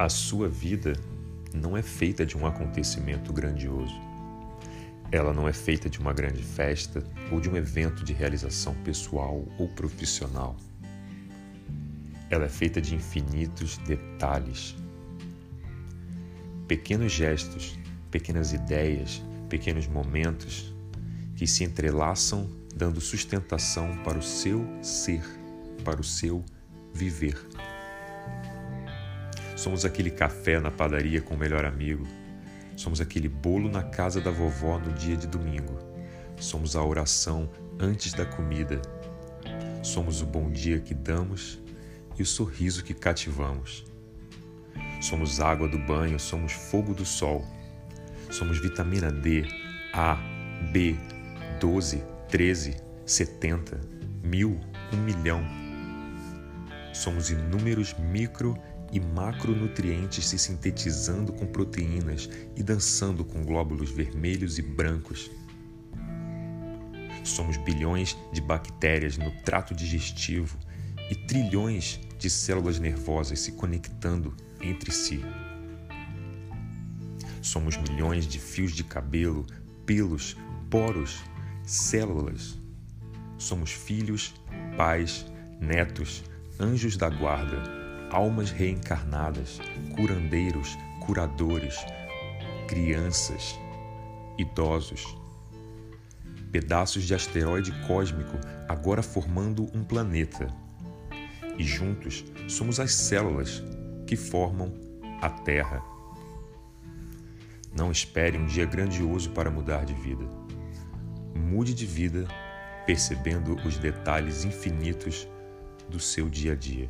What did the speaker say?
A sua vida não é feita de um acontecimento grandioso. Ela não é feita de uma grande festa ou de um evento de realização pessoal ou profissional. Ela é feita de infinitos detalhes. Pequenos gestos, pequenas ideias, pequenos momentos que se entrelaçam, dando sustentação para o seu ser, para o seu viver. Somos aquele café na padaria com o melhor amigo. Somos aquele bolo na casa da vovó no dia de domingo. Somos a oração antes da comida. Somos o bom dia que damos e o sorriso que cativamos. Somos água do banho, somos fogo do sol. Somos vitamina D, A, B, 12, 13, 70, mil, um milhão. Somos inúmeros micro e macronutrientes se sintetizando com proteínas e dançando com glóbulos vermelhos e brancos. Somos bilhões de bactérias no trato digestivo e trilhões de células nervosas se conectando entre si. Somos milhões de fios de cabelo, pelos, poros, células. Somos filhos, pais, netos, anjos da guarda almas reencarnadas, curandeiros, curadores, crianças, idosos, pedaços de asteroide cósmico agora formando um planeta. E juntos somos as células que formam a Terra. Não espere um dia grandioso para mudar de vida. Mude de vida percebendo os detalhes infinitos do seu dia a dia.